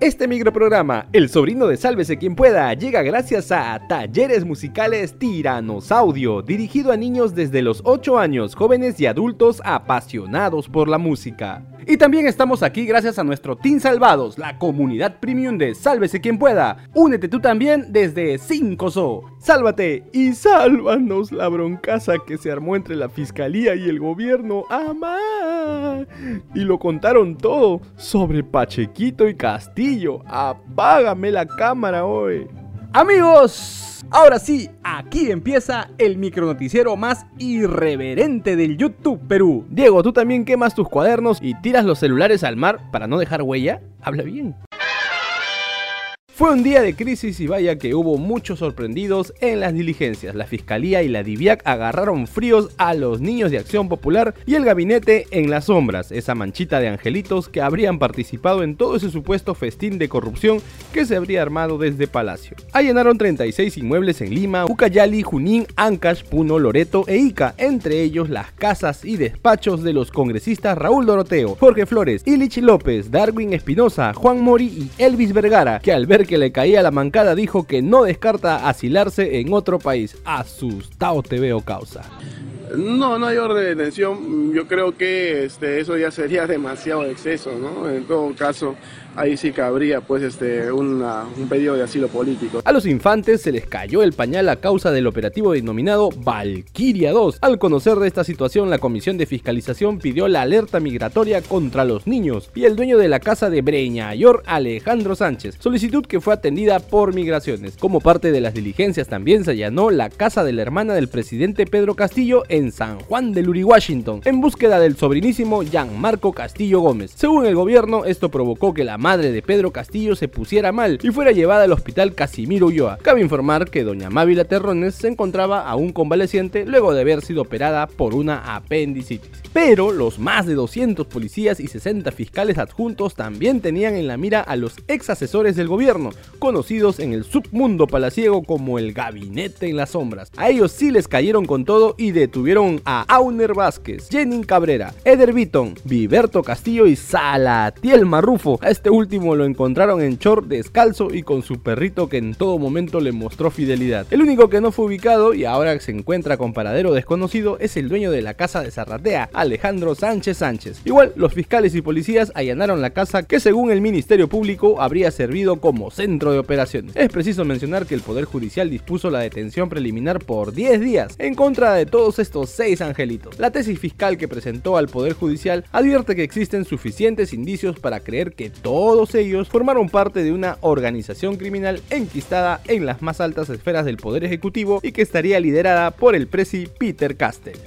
Este microprograma, El sobrino de Sálvese quien pueda, llega gracias a Talleres Musicales Tiranosaudio, dirigido a niños desde los 8 años, jóvenes y adultos apasionados por la música. Y también estamos aquí gracias a nuestro Team Salvados, la comunidad premium de Sálvese quien pueda. Únete tú también desde 5SO. Sálvate y sálvanos la broncaza que se armó entre la fiscalía y el gobierno. ¡Amá! Y lo contaron todo sobre Pachequito y Apágame la cámara hoy. Amigos, Ahora sí, aquí empieza el micronoticiero más irreverente del YouTube Perú. Diego, ¿tú también quemas tus cuadernos y tiras los celulares al mar para no dejar huella? Habla bien. Fue un día de crisis y vaya que hubo muchos sorprendidos en las diligencias. La Fiscalía y la DIVIAC agarraron fríos a los niños de Acción Popular y el gabinete en las sombras, esa manchita de angelitos que habrían participado en todo ese supuesto festín de corrupción que se habría armado desde Palacio. Allanaron 36 inmuebles en Lima, Ucayali, Junín, Ancash, Puno, Loreto e Ica, entre ellos las casas y despachos de los congresistas Raúl Doroteo, Jorge Flores, Ilich López, Darwin Espinosa, Juan Mori y Elvis Vergara, que al que le caía la mancada dijo que no descarta asilarse en otro país. Asustado te veo causa. No, no hay orden de detención. Yo creo que este, eso ya sería demasiado exceso, ¿no? En todo caso, ahí sí cabría pues este un pedido de asilo político. A los infantes se les cayó el pañal a causa del operativo denominado Valkyria 2. Al conocer de esta situación, la Comisión de Fiscalización pidió la alerta migratoria contra los niños y el dueño de la casa de Breña, Yor Alejandro Sánchez, solicitud que fue atendida por Migraciones. Como parte de las diligencias también se allanó la casa de la hermana del presidente Pedro Castillo San Juan del Uri, Washington, en búsqueda del sobrinísimo Marco Castillo Gómez. Según el gobierno, esto provocó que la madre de Pedro Castillo se pusiera mal y fuera llevada al hospital Casimiro Ulloa. Cabe informar que doña Mávila Terrones se encontraba aún convaleciente luego de haber sido operada por una apendicitis. Pero los más de 200 policías y 60 fiscales adjuntos también tenían en la mira a los ex asesores del gobierno, conocidos en el submundo palaciego como el gabinete en las sombras. A ellos sí les cayeron con todo y detuvieron a Auner Vázquez, Jenin Cabrera, Eder Vitton, Viberto Castillo y Salatiel Marrufo. A este último lo encontraron en short descalzo y con su perrito que en todo momento le mostró fidelidad. El único que no fue ubicado y ahora se encuentra con paradero desconocido es el dueño de la casa de Zarratea, Alejandro Sánchez Sánchez. Igual, los fiscales y policías allanaron la casa que según el Ministerio Público habría servido como centro de operaciones. Es preciso mencionar que el Poder Judicial dispuso la detención preliminar por 10 días en contra de todos estos seis angelitos. La tesis fiscal que presentó al Poder Judicial advierte que existen suficientes indicios para creer que todo todos ellos formaron parte de una organización criminal enquistada en las más altas esferas del Poder Ejecutivo y que estaría liderada por el presi Peter Castell.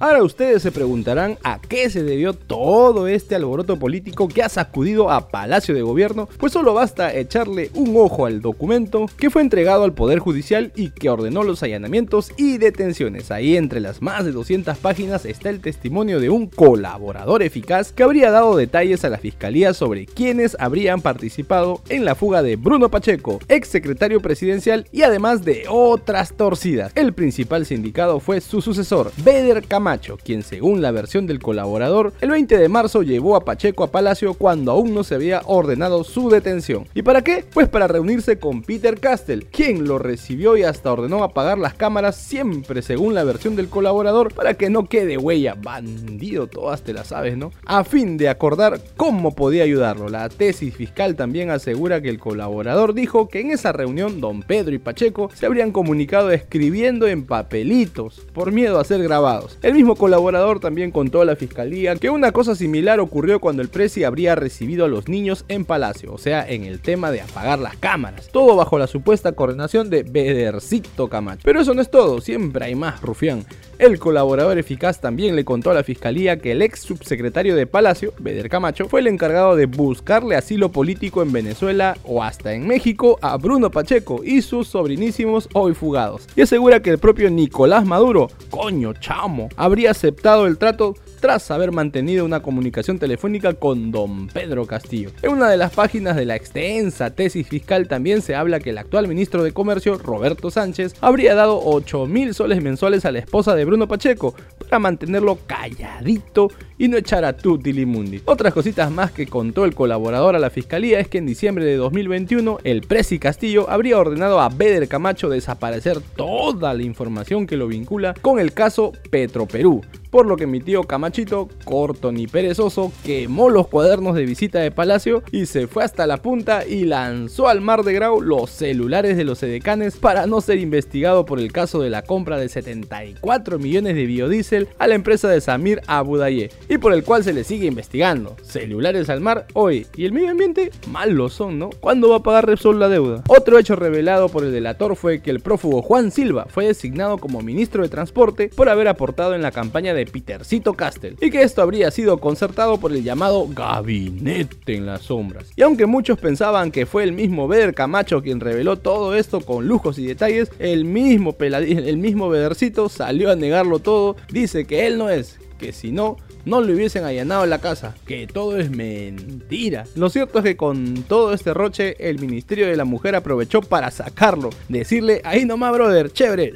Ahora ustedes se preguntarán a qué se debió todo este alboroto político que ha sacudido a Palacio de Gobierno, pues solo basta echarle un ojo al documento que fue entregado al Poder Judicial y que ordenó los allanamientos y detenciones. Ahí entre las más de 200 páginas está el testimonio de un colaborador eficaz que habría dado detalles a la Fiscalía sobre quienes habrían participado en la fuga de Bruno Pacheco, ex secretario presidencial y además de otras torcidas. El principal sindicado fue su sucesor, Beder Camacho quien según la versión del colaborador, el 20 de marzo llevó a Pacheco a Palacio cuando aún no se había ordenado su detención. ¿Y para qué? Pues para reunirse con Peter Castell, quien lo recibió y hasta ordenó apagar las cámaras siempre según la versión del colaborador para que no quede huella. Bandido, todas te las sabes, ¿no? A fin de acordar cómo podía ayudarlo. La tesis fiscal también asegura que el colaborador dijo que en esa reunión don Pedro y Pacheco se habrían comunicado escribiendo en papelitos por miedo a ser grabados. El mismo colaborador también contó a la fiscalía que una cosa similar ocurrió cuando el presi habría recibido a los niños en Palacio, o sea, en el tema de apagar las cámaras. Todo bajo la supuesta coordinación de Bedercito Camacho. Pero eso no es todo, siempre hay más, rufián. El colaborador eficaz también le contó a la fiscalía que el ex subsecretario de Palacio, Beder Camacho, fue el encargado de buscarle asilo político en Venezuela o hasta en México a Bruno Pacheco y sus sobrinísimos hoy fugados. Y asegura que el propio Nicolás Maduro, coño chamo, habría aceptado el trato tras haber mantenido una comunicación telefónica con don Pedro Castillo. En una de las páginas de la extensa tesis fiscal también se habla que el actual ministro de Comercio, Roberto Sánchez, habría dado 8 mil soles mensuales a la esposa de Bruno Pacheco para mantenerlo calladito y no echar a Tutilimundi. Otras cositas más que contó el colaborador a la fiscalía es que en diciembre de 2021 el Presi Castillo habría ordenado a Beder Camacho desaparecer toda la información que lo vincula con el caso Petroperú, por lo que mi tío Camachito, corto ni perezoso, quemó los cuadernos de visita de Palacio y se fue hasta la punta y lanzó al mar de Grau los celulares de los edecanes para no ser investigado por el caso de la compra de 74 millones de biodiesel a la empresa de Samir Abudaye y por el cual se le sigue investigando. Celulares al mar hoy y el medio ambiente mal lo son, ¿no? ¿Cuándo va a pagar Repsol la deuda? Otro hecho revelado por el delator fue que el prófugo Juan Silva fue designado como ministro de Transporte por haber aportado en la campaña de de Petercito Castle, y que esto habría sido concertado por el llamado Gabinete en las Sombras. Y aunque muchos pensaban que fue el mismo Beder Camacho quien reveló todo esto con lujos y detalles, el mismo, el mismo Bedercito salió a negarlo todo, dice que él no es, que si no, no le hubiesen allanado la casa, que todo es mentira. Lo cierto es que con todo este roche, el Ministerio de la Mujer aprovechó para sacarlo, decirle, ahí nomás, brother, chévere,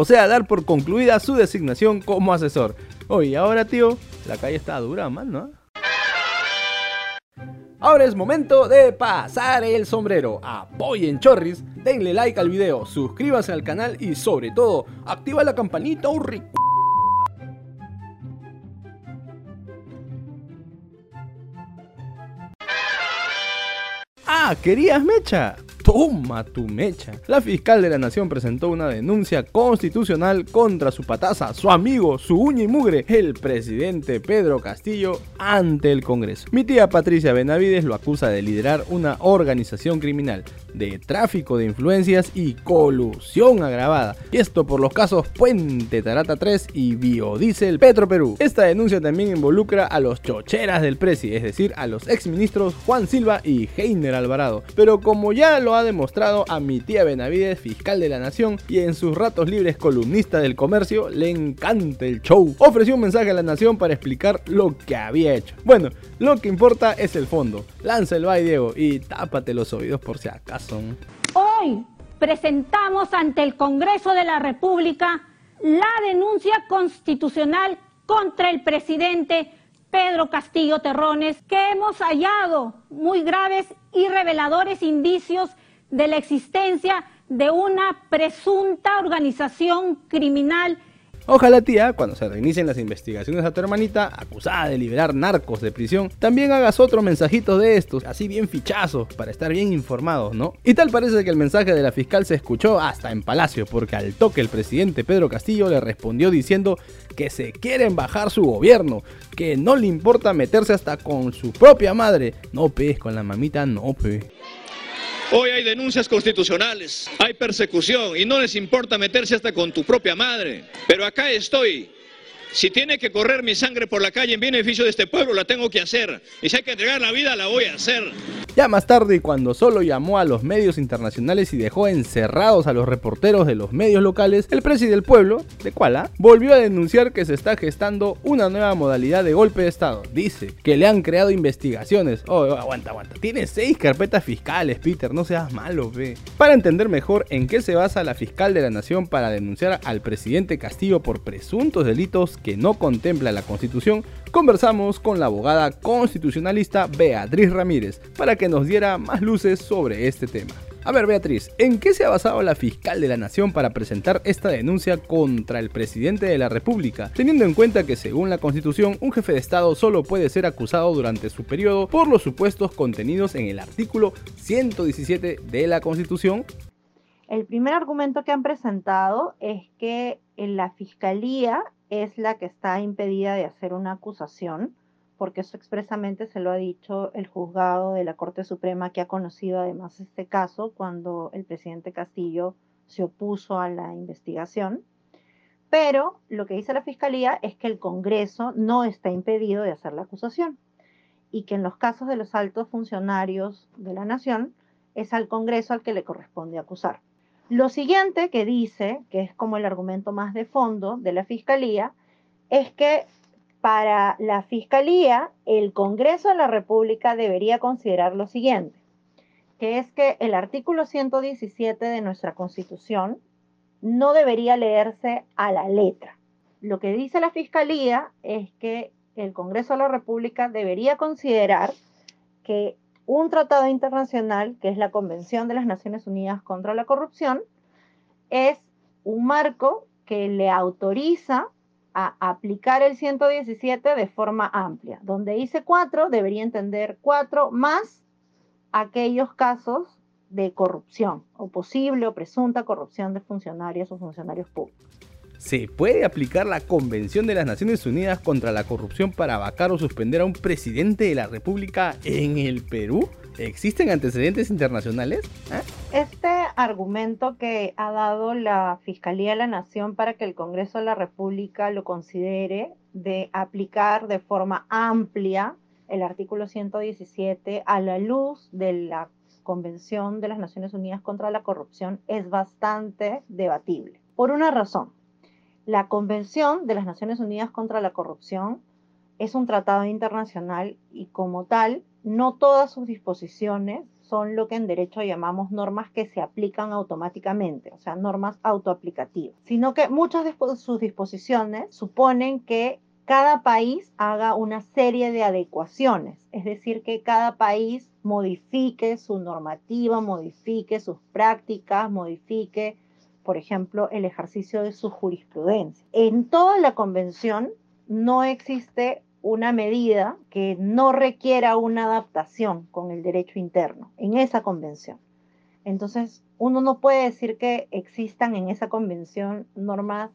o sea, dar por concluida su designación como asesor. Oye, ahora tío, la calle está dura, man, ¿no? Ahora es momento de pasar el sombrero. Apoyen Chorris, denle like al video, suscríbase al canal y sobre todo, activa la campanita Urri. Ah, ¿querías mecha? Toma tu mecha. La fiscal de la nación presentó una denuncia constitucional contra su pataza, su amigo, su uña y mugre, el presidente Pedro Castillo, ante el Congreso. Mi tía Patricia Benavides lo acusa de liderar una organización criminal, de tráfico de influencias y colusión agravada. Y esto por los casos Puente Tarata 3 y Biodiesel Petro Perú. Esta denuncia también involucra a los chocheras del Presi, es decir, a los exministros Juan Silva y Heiner Alvarado. Pero como ya lo ha demostrado a mi tía Benavides, fiscal de la Nación, y en sus ratos libres columnista del comercio, le encanta el show. Ofreció un mensaje a la Nación para explicar lo que había hecho. Bueno, lo que importa es el fondo. Lanza el bye, Diego, y tápate los oídos por si acaso. Hoy presentamos ante el Congreso de la República la denuncia constitucional contra el presidente Pedro Castillo Terrones, que hemos hallado muy graves y reveladores indicios de la existencia de una presunta organización criminal Ojalá tía, cuando se reinicien las investigaciones a tu hermanita, acusada de liberar narcos de prisión, también hagas otro mensajito de estos, así bien fichazos, para estar bien informados, ¿no? Y tal parece que el mensaje de la fiscal se escuchó hasta en Palacio, porque al toque el presidente Pedro Castillo le respondió diciendo que se quieren bajar su gobierno, que no le importa meterse hasta con su propia madre. No, pe, con la mamita no, pe. Hoy hay denuncias constitucionales, hay persecución y no les importa meterse hasta con tu propia madre. Pero acá estoy. Si tiene que correr mi sangre por la calle en beneficio de este pueblo, la tengo que hacer. Y si hay que entregar la vida, la voy a hacer. Ya más tarde, cuando solo llamó a los medios internacionales y dejó encerrados a los reporteros de los medios locales, el presidente del pueblo, de Kuala, volvió a denunciar que se está gestando una nueva modalidad de golpe de Estado. Dice que le han creado investigaciones. Oh, aguanta, aguanta. Tiene seis carpetas fiscales, Peter, no seas malo, ve. Para entender mejor en qué se basa la fiscal de la nación para denunciar al presidente Castillo por presuntos delitos que no contempla la Constitución, conversamos con la abogada constitucionalista Beatriz Ramírez para que nos diera más luces sobre este tema. A ver, Beatriz, ¿en qué se ha basado la fiscal de la Nación para presentar esta denuncia contra el presidente de la República, teniendo en cuenta que según la Constitución, un jefe de Estado solo puede ser acusado durante su periodo por los supuestos contenidos en el artículo 117 de la Constitución? El primer argumento que han presentado es que la Fiscalía es la que está impedida de hacer una acusación porque eso expresamente se lo ha dicho el juzgado de la Corte Suprema que ha conocido además este caso cuando el presidente Castillo se opuso a la investigación. Pero lo que dice la Fiscalía es que el Congreso no está impedido de hacer la acusación y que en los casos de los altos funcionarios de la Nación es al Congreso al que le corresponde acusar. Lo siguiente que dice, que es como el argumento más de fondo de la Fiscalía, es que para la Fiscalía, el Congreso de la República debería considerar lo siguiente, que es que el artículo 117 de nuestra Constitución no debería leerse a la letra. lo que dice la Fiscalía es que el Congreso de la República debería considerar que un tratado internacional, que es la Convención de las Naciones Unidas contra la Corrupción, es un marco que le autoriza a aplicar el 117 de forma amplia. Donde dice cuatro, debería entender cuatro más aquellos casos de corrupción o posible o presunta corrupción de funcionarios o funcionarios públicos. ¿Se puede aplicar la Convención de las Naciones Unidas contra la corrupción para vacar o suspender a un presidente de la República en el Perú? ¿Existen antecedentes internacionales? ¿Eh? Este argumento que ha dado la Fiscalía de la Nación para que el Congreso de la República lo considere de aplicar de forma amplia el artículo 117 a la luz de la Convención de las Naciones Unidas contra la Corrupción es bastante debatible. Por una razón, la Convención de las Naciones Unidas contra la Corrupción es un tratado internacional y como tal, no todas sus disposiciones son lo que en derecho llamamos normas que se aplican automáticamente, o sea, normas autoaplicativas, sino que muchas de sus disposiciones suponen que cada país haga una serie de adecuaciones, es decir, que cada país modifique su normativa, modifique sus prácticas, modifique por ejemplo, el ejercicio de su jurisprudencia. En toda la convención no existe una medida que no requiera una adaptación con el derecho interno en esa convención. Entonces, uno no puede decir que existan en esa convención normas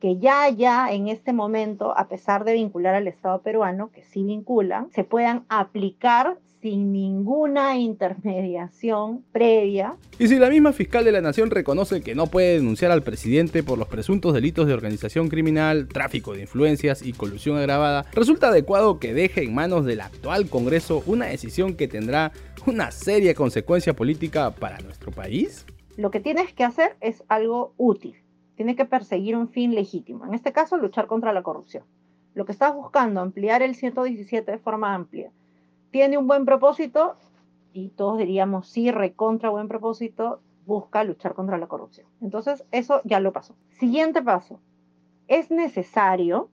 que ya, ya en este momento, a pesar de vincular al Estado peruano, que sí vinculan, se puedan aplicar sin ninguna intermediación previa. Y si la misma fiscal de la Nación reconoce que no puede denunciar al presidente por los presuntos delitos de organización criminal, tráfico de influencias y colusión agravada, resulta adecuado que deje en manos del actual Congreso una decisión que tendrá una seria consecuencia política para nuestro país? Lo que tienes que hacer es algo útil. Tiene que perseguir un fin legítimo. En este caso, luchar contra la corrupción. Lo que estás buscando, ampliar el 117 de forma amplia, tiene un buen propósito y todos diríamos sí, recontra buen propósito, busca luchar contra la corrupción. Entonces, eso ya lo pasó. Siguiente paso. Es necesario.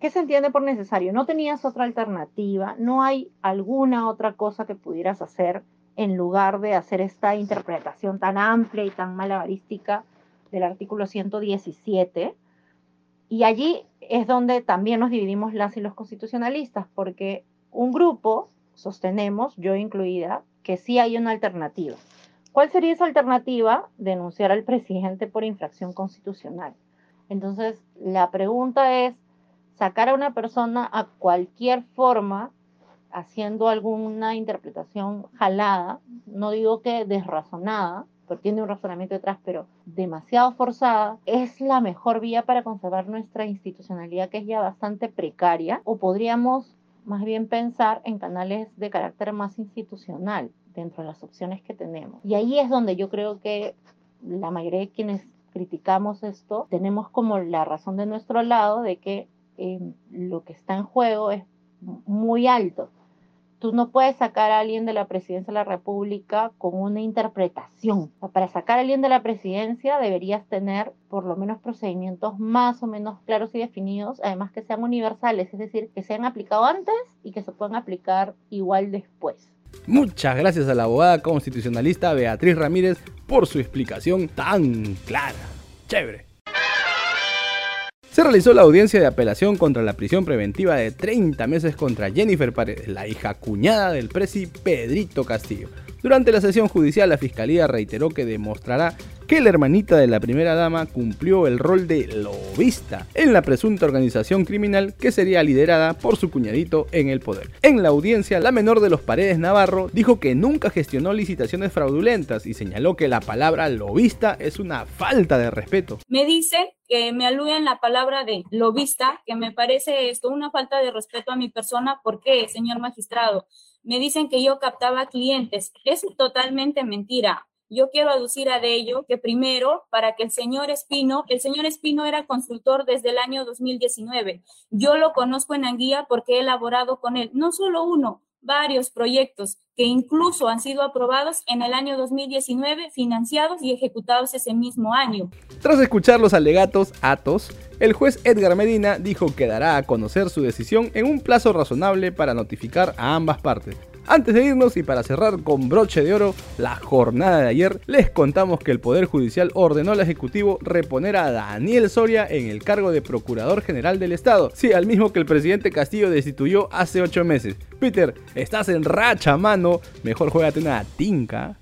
¿Qué se entiende por necesario? No tenías otra alternativa, no hay alguna otra cosa que pudieras hacer en lugar de hacer esta interpretación tan amplia y tan malabarística del artículo 117. Y allí es donde también nos dividimos las y los constitucionalistas, porque un grupo sostenemos, yo incluida, que sí hay una alternativa. ¿Cuál sería esa alternativa? Denunciar al presidente por infracción constitucional. Entonces, la pregunta es, sacar a una persona a cualquier forma, haciendo alguna interpretación jalada, no digo que desrazonada, porque tiene un razonamiento detrás, pero demasiado forzada, es la mejor vía para conservar nuestra institucionalidad que es ya bastante precaria, o podríamos más bien pensar en canales de carácter más institucional dentro de las opciones que tenemos. Y ahí es donde yo creo que la mayoría de quienes criticamos esto tenemos como la razón de nuestro lado de que eh, lo que está en juego es muy alto tú no puedes sacar a alguien de la presidencia de la República con una interpretación. para sacar a alguien de la presidencia deberías tener por lo menos procedimientos más o menos claros y definidos, además que sean universales, es decir, que sean aplicados antes y que se puedan aplicar igual después. Muchas gracias a la abogada constitucionalista Beatriz Ramírez por su explicación tan clara. Chévere. Se realizó la audiencia de apelación contra la prisión preventiva de 30 meses contra Jennifer Paredes, la hija cuñada del presi Pedrito Castillo. Durante la sesión judicial, la fiscalía reiteró que demostrará que la hermanita de la primera dama cumplió el rol de lobista en la presunta organización criminal que sería liderada por su cuñadito en el poder. En la audiencia, la menor de los Paredes Navarro dijo que nunca gestionó licitaciones fraudulentas y señaló que la palabra lobista es una falta de respeto. Me dice que me aluden la palabra de lobista, que me parece esto una falta de respeto a mi persona. ¿Por qué, señor magistrado? Me dicen que yo captaba clientes. Es totalmente mentira. Yo quiero aducir a de ello que primero, para que el señor Espino, el señor Espino era consultor desde el año 2019. Yo lo conozco en Anguía porque he elaborado con él no solo uno, varios proyectos que incluso han sido aprobados en el año 2019, financiados y ejecutados ese mismo año. Tras escuchar los alegatos atos, el juez Edgar Medina dijo que dará a conocer su decisión en un plazo razonable para notificar a ambas partes. Antes de irnos y para cerrar con broche de oro la jornada de ayer, les contamos que el Poder Judicial ordenó al Ejecutivo reponer a Daniel Soria en el cargo de Procurador General del Estado. Sí, al mismo que el presidente Castillo destituyó hace ocho meses. Peter, estás en racha, mano. Mejor juégate una tinca.